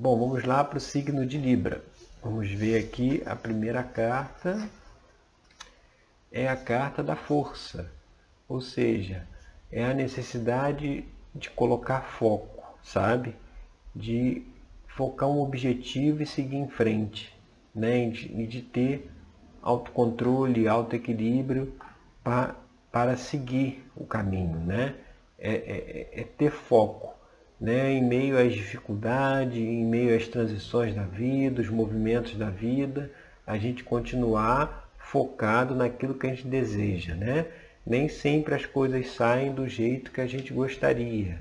Bom, vamos lá para o signo de Libra. Vamos ver aqui a primeira carta. É a carta da força, ou seja, é a necessidade de colocar foco, sabe? De focar um objetivo e seguir em frente, né? E de, de ter autocontrole, autoequilíbrio para, para seguir o caminho, né? É, é, é ter foco, né? Em meio às dificuldades, em meio às transições da vida, os movimentos da vida, a gente continuar focado naquilo que a gente deseja, né? Nem sempre as coisas saem do jeito que a gente gostaria,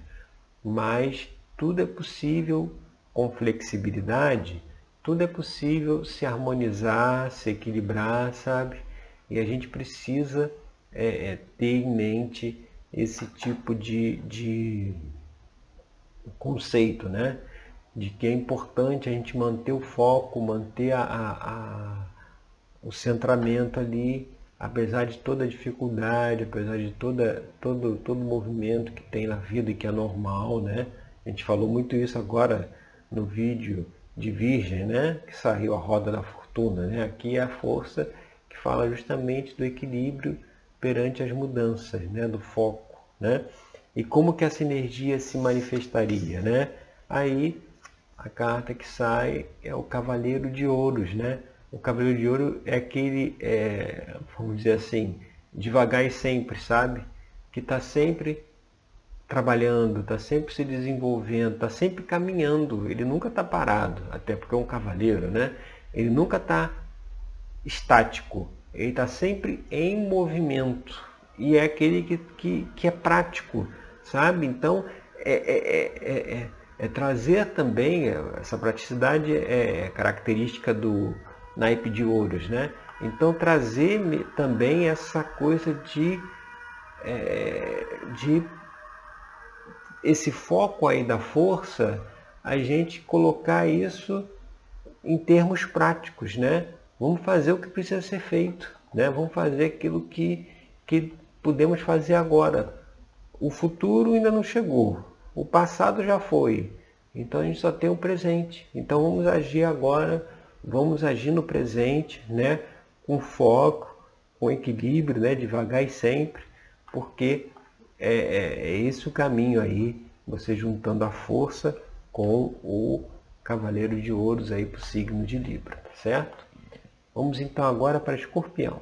mas tudo é possível com flexibilidade tudo é possível se harmonizar, se equilibrar, sabe? E a gente precisa é, é, ter em mente esse tipo de, de conceito, né? De que é importante a gente manter o foco, manter a, a, a, o centramento ali, apesar de toda a dificuldade, apesar de toda, todo, todo movimento que tem na vida e que é normal, né? A gente falou muito isso agora no vídeo de Virgem, né? que saiu a roda da fortuna. Né? Aqui é a força que fala justamente do equilíbrio perante as mudanças, né? do foco. Né? E como que essa energia se manifestaria? Né? Aí a carta que sai é o Cavaleiro de Ouros. Né? O Cavaleiro de Ouro é aquele, é, vamos dizer assim, devagar e sempre, sabe? Que está sempre trabalhando, está sempre se desenvolvendo, está sempre caminhando, ele nunca está parado, até porque é um cavaleiro, né? Ele nunca está estático, ele está sempre em movimento e é aquele que, que, que é prático, sabe? Então é, é, é, é, trazer também essa praticidade é característica do naipe de ouros, né? Então trazer também essa coisa de, de esse foco aí da força, a gente colocar isso em termos práticos, né? Vamos fazer o que precisa ser feito, né? Vamos fazer aquilo que, que podemos fazer agora. O futuro ainda não chegou, o passado já foi, então a gente só tem o presente. Então vamos agir agora, vamos agir no presente, né? Com foco, com equilíbrio, né? Devagar e sempre, porque é, é, é esse o caminho aí, você juntando a força com o Cavaleiro de Ouros aí para o signo de Libra, certo? Vamos então agora para Escorpião.